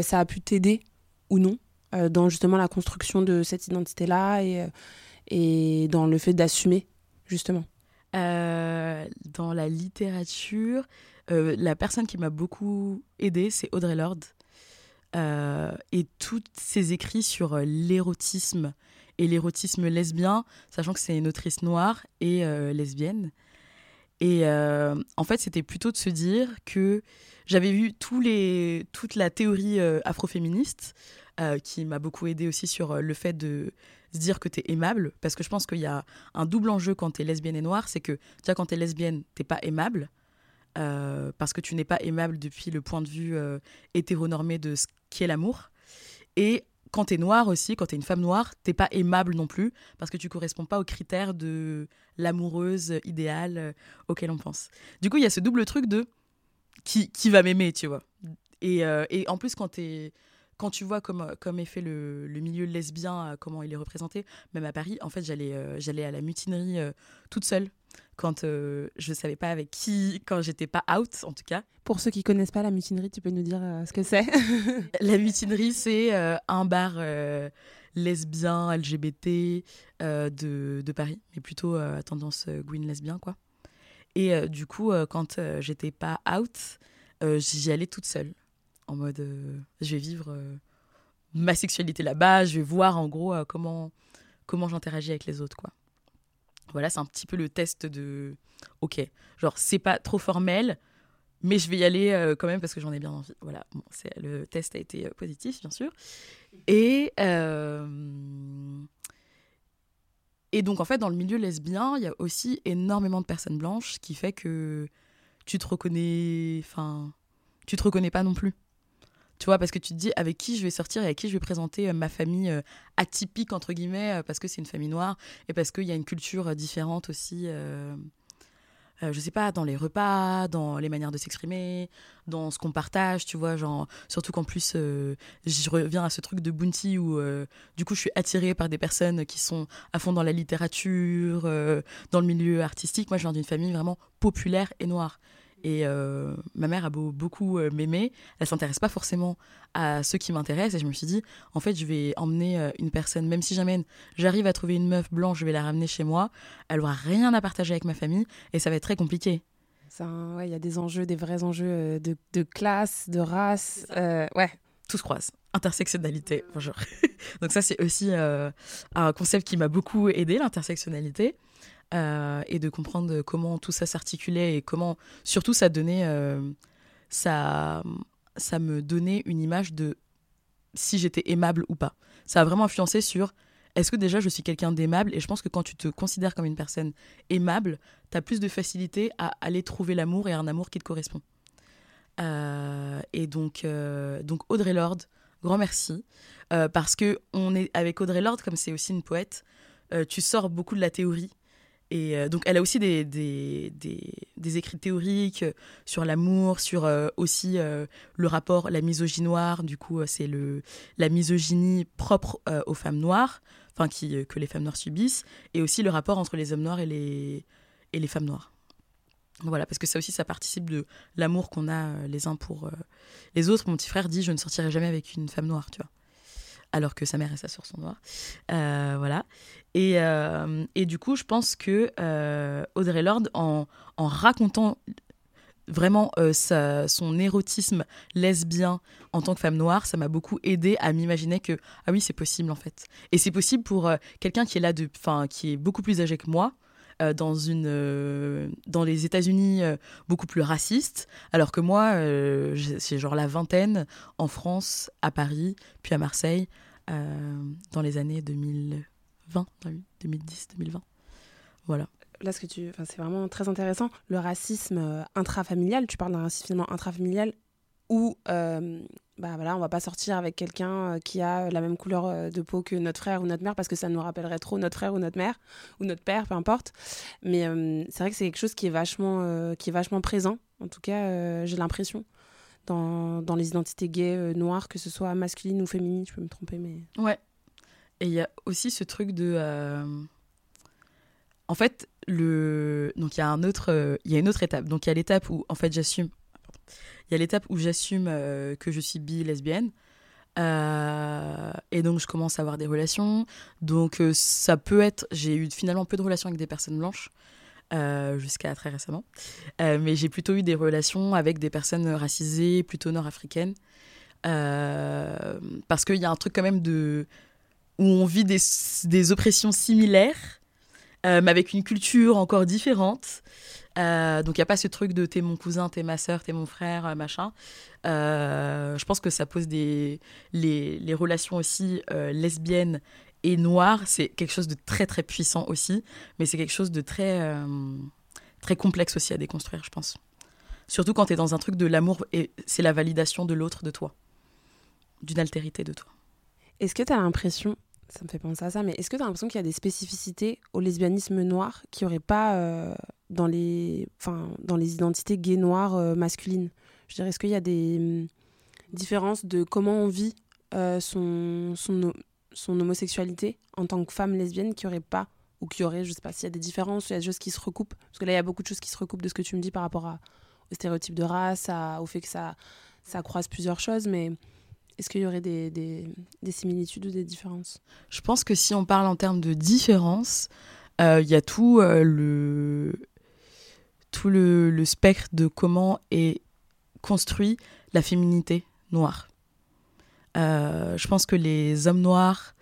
ça a pu t'aider ou non dans justement la construction de cette identité là et, et dans le fait d'assumer justement? Dans la littérature la personne qui m'a beaucoup aidée c'est Audrey Lorde euh, et tous ses écrits sur euh, l'érotisme et l'érotisme lesbien, sachant que c'est une autrice noire et euh, lesbienne. Et en fait, c'était plutôt de se dire que j'avais vu tous les, toute la théorie afroféministe, qui m'a beaucoup aidé aussi sur le fait de se dire que tu es aimable, parce que je pense qu'il y a un double enjeu quand tu es lesbienne et noire, c'est que déjà quand tu es lesbienne, t'es pas aimable, parce que tu n'es pas aimable depuis le point de vue hétéronormé de ce qu'est l'amour. Et quand tu es noire aussi, quand tu es une femme noire, t'es pas aimable non plus, parce que tu corresponds pas aux critères de l'amoureuse idéale euh, auquel on pense. Du coup, il y a ce double truc de qui, qui va m'aimer, tu vois. Et, et, en plus, quand tu es quand tu vois comme, comme est fait le, le, milieu lesbien, comment il est représenté, même à Paris, en fait, j'allais j'allais à la mutinerie toute seule quand euh, je savais pas avec qui, quand j'étais pas out en tout cas. Pour ceux qui connaissent pas la mutinerie, tu peux nous dire euh, ce que c'est La mutinerie, c'est euh, un bar lesbien, LGBT de, de, Paris, mais plutôt à tendance Gwyn lesbien quoi. Et du coup, quand j'étais pas out, j'y allais toute seule, en mode je vais vivre ma sexualité là-bas, je vais voir en gros comment comment j'interagis avec les autres quoi. Voilà, c'est un petit peu le test de OK, genre c'est pas trop formel, mais je vais y aller euh, quand même parce que j'en ai bien envie. Voilà, le test a été euh, positif, bien sûr. Et, euh, et donc, en fait, dans le milieu lesbien, il y a aussi énormément de personnes blanches, ce qui fait que tu te reconnais. Enfin, tu te reconnais pas non plus. Tu vois, parce que tu te dis avec qui je vais sortir et avec qui je vais présenter euh, ma famille euh, atypique, entre guillemets, euh, parce que c'est une famille noire et parce qu'il y a une culture différente aussi euh, je sais pas, dans les repas, dans les manières de s'exprimer, dans ce qu'on partage, tu vois, genre, surtout qu'en plus, je reviens à ce truc de Bounty où, du coup, je suis attirée par des personnes qui sont à fond dans la littérature, dans le milieu artistique. Moi, je viens d'une famille vraiment populaire et noire. Et euh, ma mère a beau, beaucoup euh, m'aimer, elle s'intéresse pas forcément à ceux qui m'intéressent. Et je me suis dit, en fait, je vais emmener euh, une personne, même si jamais j'arrive à trouver une meuf blanche, je vais la ramener chez moi. Elle aura rien à partager avec ma famille et ça va être très compliqué. Il ouais, y a des enjeux, des vrais enjeux de, de classe, de race. ouais. Tout se croise. Intersectionnalité, bonjour. Donc ça, c'est aussi un concept qui m'a beaucoup aidé, l'intersectionnalité. Euh, et de comprendre comment tout ça s'articulait et comment surtout ça donnait euh, ça ça me donnait une image de si j'étais aimable ou pas. Ça a vraiment influencé sur est-ce que déjà je suis quelqu'un d'aimable? Et je pense que quand tu te considères comme une personne aimable tu as plus de facilité à aller trouver l'amour et un amour qui te correspond. Euh, et donc donc Audrey Lorde grand merci. Parce que on est avec Audrey Lorde comme c'est aussi une poète tu sors beaucoup de la théorie et euh, donc, elle a aussi des, des, des, écrits théoriques sur l'amour, sur euh, aussi euh, le rapport, la misogynie noire. Du coup, c'est la misogynie propre aux femmes noires, enfin qui que les femmes noires subissent, et aussi le rapport entre les hommes noirs et les et les femmes noires. Voilà, parce que ça aussi, ça participe de l'amour qu'on a les uns pour les autres. Mon petit frère dit, je ne sortirai jamais avec une femme noire, tu vois alors que sa mère et sa sœur sont noires. Euh, voilà. Et, euh, et, du coup, je pense que euh, Audrey Lorde, en, en racontant vraiment son érotisme lesbien en tant que femme noire, ça m'a beaucoup aidé à m'imaginer que ah oui c'est possible en fait. Et c'est possible pour quelqu'un qui est là de, enfin qui est beaucoup plus âgé que moi, euh, dans, une, euh, dans les États-Unis euh, beaucoup plus raciste, alors que moi, c'est genre la vingtaine en France, à Paris, puis à Marseille, dans les années 2020, 2010, 2020. Voilà là, ce c'est vraiment très intéressant. Le racisme intrafamilial, tu parles d'un racisme intrafamilial où bah voilà, on va pas sortir avec quelqu'un euh, qui a la même couleur euh, de peau que notre frère ou notre mère parce que ça nous rappellerait trop notre frère ou notre mère ou notre père, peu importe. Mais euh, c'est vrai que c'est quelque chose qui est vachement, qui est vachement présent. En tout cas, j'ai l'impression dans, dans, les identités gays noires, que ce soit masculine ou féminine. Je peux me tromper, mais ouais. Et il y a aussi ce truc de, en fait, le donc il y a un autre, il y a une autre étape. Donc il y a l'étape où en fait j'assume il y a l'étape où j'assume euh, que je suis bi lesbienne. Euh, et donc je commence à avoir des relations. Donc euh, ça peut être, j'ai eu finalement peu de relations avec des personnes blanches jusqu'à très récemment, mais j'ai plutôt eu des relations avec des personnes racisées, plutôt nord-africaines, parce qu'il y a un truc quand même de où on vit des, des oppressions similaires, mais avec une culture encore différente. Euh, donc il n'y a pas ce truc de t'es mon cousin, t'es ma soeur, t'es mon frère, euh, machin. Euh, je pense que ça pose des les, relations aussi lesbiennes et noires, c'est quelque chose de très très puissant aussi, mais c'est quelque chose de très très complexe aussi à déconstruire, je pense. Surtout quand tu es dans un truc de l'amour et c'est la validation de l'autre de toi, d'une altérité de toi. Est-ce que tu as l'impression ça me fait penser à ça, mais est-ce que tu as l'impression qu'il y a des spécificités au lesbianisme noir qui aurait pas euh, dans, les, dans les identités gays noires euh, masculines? Je dirais, est-ce qu'il y a des hum, différences de comment on vit euh, son, son, son, homosexualité en tant que femme lesbienne qui aurait pas, ou qui aurait, je sais pas, s'il y a des différences, il y a des choses qui se recoupent? Parce que là, il y a beaucoup de choses qui se recoupent de ce que tu me dis par rapport à, aux stéréotypes de race, au fait que ça, ça croise plusieurs choses, mais est-ce qu'il y aurait des, des, des, similitudes ou des différences? Je pense que si on parle en termes de différence, euh, il y a tout, euh, le, tout le, spectre de comment est construit la féminité noire. Euh, je pense que les hommes noirs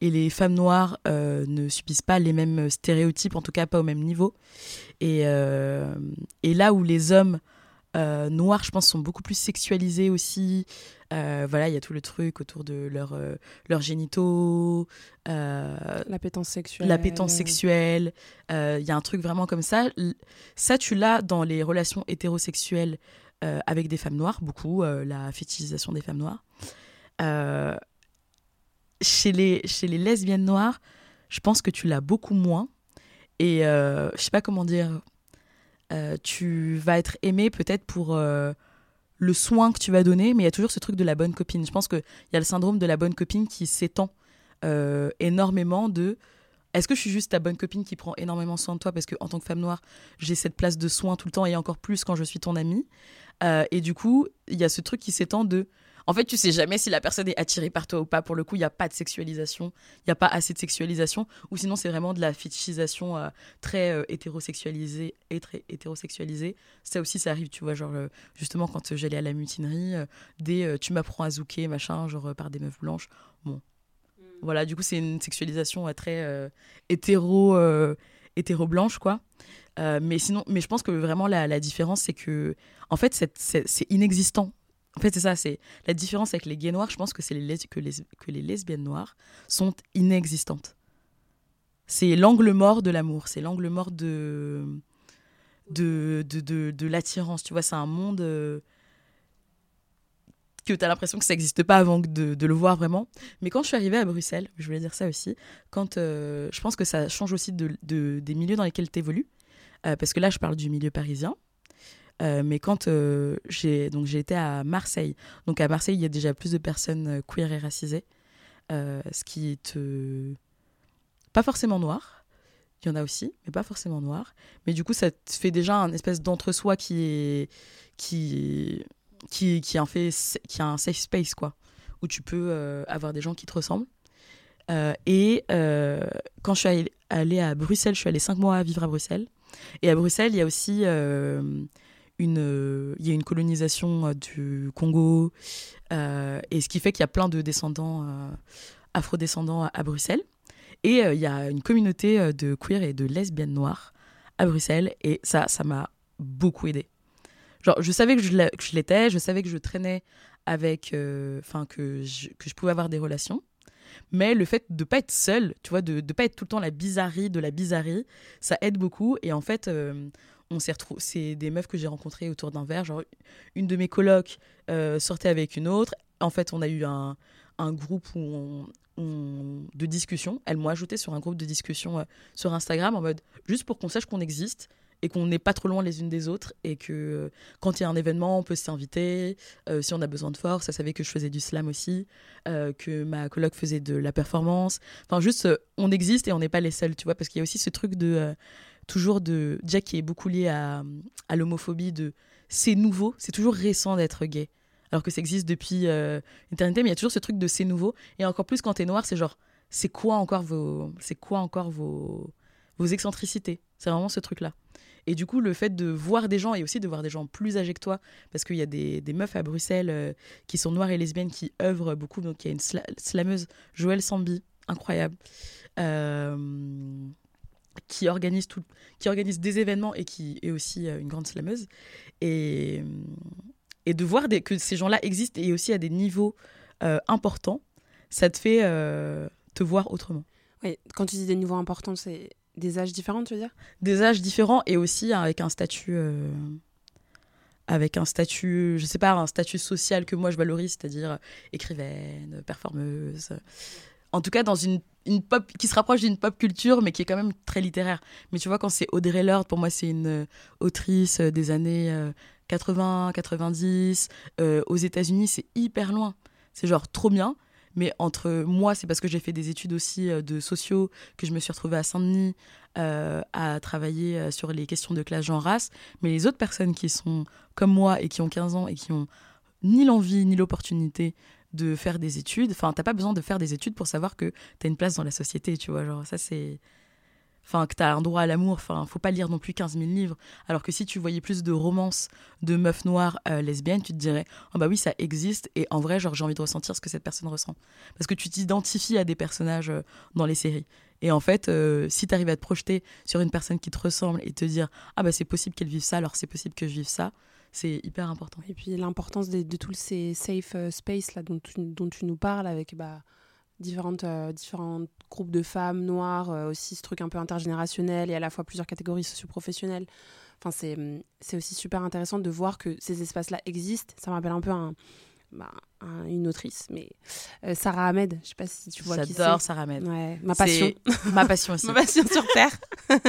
et les femmes noires ne subissent pas les mêmes stéréotypes, en tout cas pas au même niveau. Et, là où les hommes euh, noirs, je pense, sont beaucoup plus sexualisés aussi. Euh, voilà, il y a tout le truc autour de leur, euh, leurs génitaux. L'appétence sexuelle. L'appétence sexuelle. Il y a un truc vraiment comme ça. Ça, tu l'as dans les relations hétérosexuelles avec des femmes noires, beaucoup, la fétichisation des femmes noires. chez, les, chez les lesbiennes noires, je pense que tu l'as beaucoup moins. Et je sais pas comment dire euh, tu vas être aimé peut-être pour euh, le soin que tu vas donner, mais il y a toujours ce truc de la bonne copine. Je pense qu'il y a le syndrome de la bonne copine qui s'étend euh, énormément de est-ce que je suis juste ta bonne copine qui prend énormément soin de toi parce que en tant que femme noire, j'ai cette place de soin tout le temps et encore plus quand je suis ton amie? et du coup, il y a ce truc qui s'étend de en fait, tu sais jamais si la personne est attirée par toi ou pas. Pour le coup, il n'y a pas de sexualisation, il n'y a pas assez de sexualisation, ou sinon c'est vraiment de la fétichisation euh, très euh, hétérosexualisée et très hétérosexualisée. Ça aussi, ça arrive, tu vois, genre euh, justement quand j'allais à la mutinerie, des tu m'apprends à zouker, machin, genre par des meufs blanches. Bon, mm. voilà, du coup, c'est une sexualisation très hétéro, hétéro blanche, quoi. mais sinon, mais je pense que vraiment la, la différence, c'est que en fait, c'est inexistant en fait, c'est ça, c'est la différence avec les gays noirs, je pense que c'est les que, les, que les lesbiennes noires sont inexistantes. C'est l'angle mort de l'amour, c'est l'angle mort de de, de, de, de l'attirance, tu vois, c'est un monde euh, que tu as l'impression que ça n'existe pas avant de, le voir vraiment. Mais quand je suis arrivée à Bruxelles, je voulais dire ça aussi, quand euh, je pense que ça change aussi de, des milieux dans lesquels tu évolues, euh, parce que là je parle du milieu parisien, euh, mais quand euh, j'ai été à Marseille, donc à Marseille il y a déjà plus de personnes euh, queer et racisées, ce qui te pas forcément noir, il y en a aussi, mais pas forcément noir. Mais du coup ça te fait déjà un espèce d'entre-soi qui est qui qui qui en fait qui a un safe space quoi, où tu peux avoir des gens qui te ressemblent. et quand je suis allée, à Bruxelles, je suis allée cinq mois à vivre à Bruxelles. Et à Bruxelles, il y a aussi une, il y a une colonisation euh, du Congo, euh, et ce qui fait qu'il y a plein de descendants, euh, afro-descendants à, Bruxelles. Et il y a une communauté de queer et de lesbiennes noires à Bruxelles, et ça, ça m'a beaucoup aidé. Genre, je savais que je l'étais, je savais que je traînais avec, enfin, que, je, que je pouvais avoir des relations. Mais le fait de ne pas être seule, tu vois, de ne pas être tout le temps la bizarrerie de la bizarrerie, ça aide beaucoup. Et en fait, on s'est c'est des meufs que j'ai rencontrées autour d'un verre. Genre, une de mes colocs euh, sortait avec une autre. En fait, on a eu un, groupe où de discussion. Elle m'a ajouté sur un groupe de discussion euh, sur Instagram en mode juste pour qu'on sache qu'on existe et qu'on n'est pas trop loin les unes des autres et que euh, quand il y a un événement, on peut s'inviter. si on a besoin de force, ça savait que je faisais du slam aussi, que ma coloc faisait de la performance. Enfin, juste, on existe et on n'est pas les seuls, tu vois, parce qu'il y a aussi ce truc de toujours de. Jack qui est beaucoup lié à, l'homophobie, de c'est nouveau, c'est toujours récent d'être gay. Alors que ça existe depuis euh, éternité, mais il y a toujours ce truc de c'est nouveau. Et encore plus quand t'es noir, c'est genre, c'est quoi encore vos, c'est quoi encore vos, vos excentricités? C'est vraiment ce truc-là. Et du coup, le fait de voir des gens et aussi de voir des gens plus âgés que toi, parce qu'il y a des, des, meufs à Bruxelles euh, qui sont noires et lesbiennes qui œuvrent beaucoup. Donc il y a une slameuse, Joëlle Sambi, incroyable. Euh, qui organise, tout, qui organise des événements et qui est aussi euh, une grande slameuse. Et, euh, et de voir des, que ces gens-là existent et aussi à des niveaux euh, importants, ça te fait te voir autrement. Oui, quand tu dis des niveaux importants, c'est des âges différents, tu veux dire? Des âges différents et aussi avec un statut. avec un statut, je sais pas, un statut social que moi je valorise, c'est-à-dire écrivaine, performeuse. En tout cas, dans une qui se rapproche d'une pop culture, mais qui est quand même très littéraire. Mais tu vois, quand c'est Audrey Lorde, pour moi, c'est une euh, autrice euh, des années 80, euh, 90. aux États-Unis, c'est hyper loin. C'est genre trop bien. Mais entre moi, c'est parce que j'ai fait des études aussi de sociaux, que je me suis retrouvée à Saint-Denis à travailler sur les questions de classe, genre, race. Mais les autres personnes qui sont comme moi et qui ont 15 ans et qui ont ni l'envie ni l'opportunité de faire des études. Enfin, t'as pas besoin de faire des études pour savoir que tu as une place dans la société, tu vois. Genre, ça, c'est. Enfin, que as un droit à l'amour. Enfin, faut pas lire non plus 15 000 livres. Alors que si tu voyais plus de romances de meufs noires euh, lesbiennes, tu te dirais, oh bah oui, ça existe. Et en vrai, genre, j'ai envie de ressentir ce que cette personne ressent. Parce que tu t'identifies à des personnages euh, dans les séries. Et en fait, euh, si tu arrives à te projeter sur une personne qui te ressemble et te dire, ah bah c'est possible qu'elle vive ça, alors c'est possible que je vive ça, c'est hyper important. Et puis l'importance de, tous ces safe euh, space là dont tu, nous parles avec bah, différentes, euh, différents groupes de femmes noires, euh, aussi ce truc un peu intergénérationnel et à la fois plusieurs catégories socioprofessionnelles. Enfin, c'est, c'est aussi super intéressant de voir que ces espaces-là existent. Ça me rappelle un peu un, bah, une autrice, mais Sarah Ahmed, je sais pas si tu vois qui c'est. J'adore Sarah Ahmed. Ouais, ma passion. ma passion aussi. ma passion sur Terre.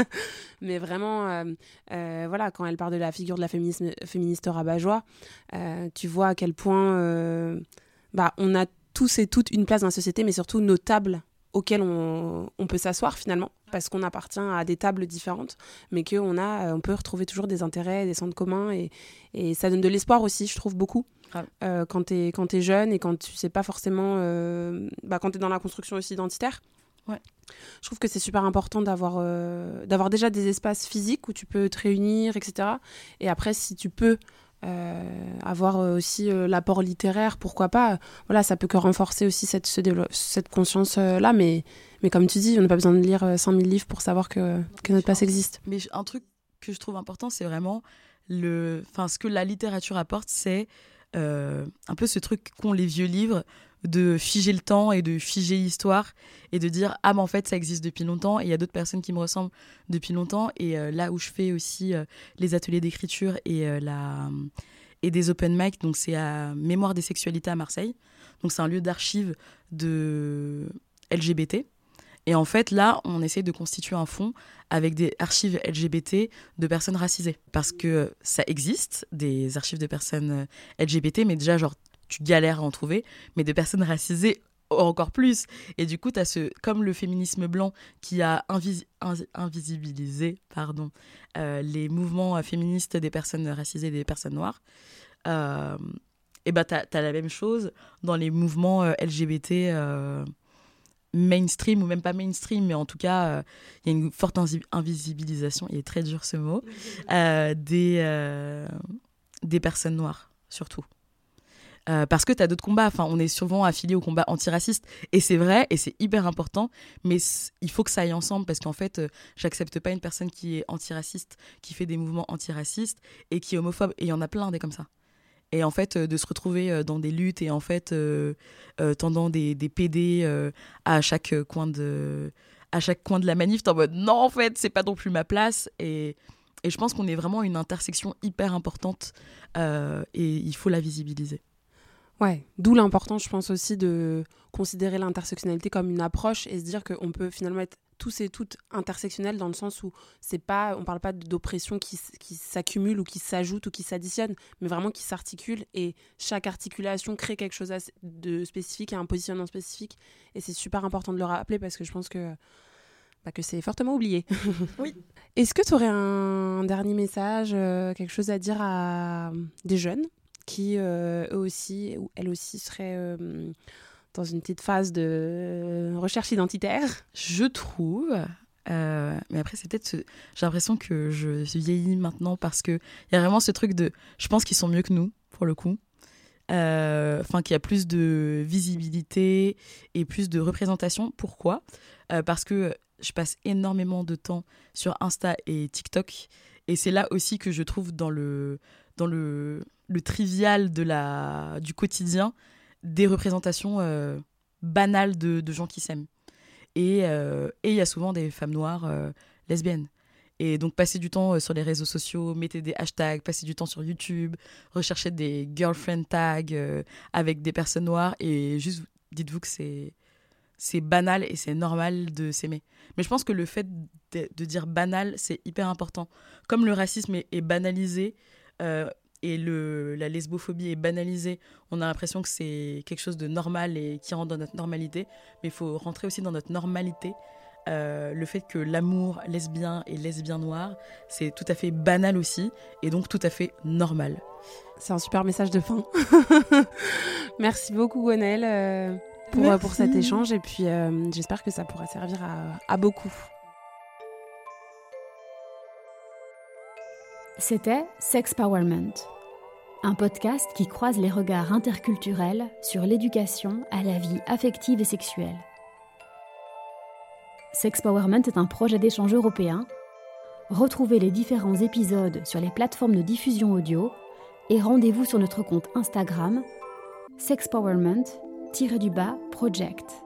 mais vraiment, voilà, quand elle parle de la figure de la féminisme, féministe rabat-joie, tu vois à quel point bah, on a tous et toutes une place dans la société, mais surtout nos tables auxquelles on, on peut s'asseoir finalement, parce qu'on appartient à des tables différentes, mais qu'on a, on peut retrouver toujours des intérêts, des centres communs, et, et ça donne de l'espoir aussi, je trouve, beaucoup. Euh, quand tu es, es, jeune et quand tu sais pas forcément. Euh, bah, quand tu es dans la construction aussi identitaire. Ouais. Je trouve que c'est super important d'avoir euh, d'avoir déjà des espaces physiques où tu peux te réunir, etc. Et après, si tu peux avoir aussi l'apport littéraire, pourquoi pas. Voilà, ça peut que renforcer aussi cette, cette conscience-là, mais, mais comme tu dis, on n'a pas besoin de lire 100 000 livres pour savoir que, que notre place existe. Mais un truc que je trouve important, c'est vraiment le, enfin, ce que la littérature apporte, c'est un peu ce truc qu'ont les vieux livres de figer le temps et de figer l'histoire et de dire ah mais en fait ça existe depuis longtemps et il y a d'autres personnes qui me ressemblent depuis longtemps et euh, là où je fais aussi euh, les ateliers d'écriture et euh, la et des open mic donc c'est à Mémoire des sexualités à Marseille. Donc c'est un lieu d'archives de LGBT et en fait là on essaie de constituer un fonds avec des archives LGBT de personnes racisées parce que ça existe des archives de personnes LGBT mais déjà genre tu galères à en trouver, mais des personnes racisées encore plus. Et du coup, tu ce, comme le féminisme blanc qui a invisibilisé pardon, euh, les mouvements féministes des personnes racisées et des personnes noires, euh, tu as, la même chose dans les mouvements euh, LGBT mainstream ou même pas mainstream, mais en tout cas, il y a une forte invisibilisation, il est très dur ce mot, des, des personnes noires, surtout. Euh, parce que tu as d'autres combats. Enfin, on est souvent affilié au combat antiraciste. Et c'est vrai, et c'est hyper important, mais il faut que ça aille ensemble parce qu'en fait, euh, j'accepte pas une personne qui est antiraciste, qui fait des mouvements antiracistes et qui est homophobe. Et il y en a plein des comme ça. Et en fait, euh, de se retrouver dans des luttes et en fait, tendant des, des PD à chaque coin de à chaque coin de la manif, en mode non, en fait, c'est pas non plus ma place. Et, et je pense qu'on est vraiment une intersection hyper importante et il faut la visibiliser. Ouais, d'où l'importance, je pense aussi, de considérer l'intersectionnalité comme une approche et se dire qu'on peut finalement être tous et toutes intersectionnels dans le sens où c'est pas, on parle pas d'oppression qui, qui s'accumule ou qui s'ajoute ou qui s'additionne, mais vraiment qui s'articule et chaque articulation crée quelque chose de spécifique et un positionnement spécifique. Et c'est super important de le rappeler parce que je pense que, bah, que c'est fortement oublié. Oui. Est-ce que tu aurais un dernier message, euh, quelque chose à dire à des jeunes qui euh, eux aussi, ou elles aussi seraient euh, dans une petite phase de euh, recherche identitaire. Je trouve. mais après, c'est peut-être. J'ai l'impression que je vieillis maintenant parce qu'il y a vraiment ce truc de. Je pense qu'ils sont mieux que nous, pour le coup. Enfin, qu'il y a plus de visibilité et plus de représentation. Pourquoi? Parce que je passe énormément de temps sur Insta et TikTok. Et c'est là aussi que je trouve dans le, dans le, le trivial de la, du quotidien des représentations euh, banales de, gens qui s'aiment. Euh, et il y a souvent des femmes noires euh, lesbiennes. Et donc, passer du temps sur les réseaux sociaux, mettez des hashtags, passer du temps sur YouTube, rechercher des girlfriend tags avec des personnes noires et juste dites-vous que c'est c'est banal et c'est normal de s'aimer. Mais je pense que le fait de, dire banal, c'est hyper important. Comme le racisme est, banalisé, et le, la lesbophobie est banalisée, on a l'impression que c'est quelque chose de normal et qui rentre dans notre normalité. Mais il faut rentrer aussi dans notre normalité. Euh, le fait que l'amour lesbien et lesbien noir, c'est tout à fait banal aussi, et donc tout à fait normal. C'est un super message de fin. Merci beaucoup, Gonel, euh, pour, pour, cet échange, et puis j'espère que ça pourra servir à, à beaucoup. C'était Sex Powerment, un podcast qui croise les regards interculturels sur l'éducation à la vie affective et sexuelle. Sex Powerment est un projet d'échange européen. Retrouvez les différents épisodes sur les plateformes de diffusion audio et rendez-vous sur notre compte Instagram sexpowerment-project.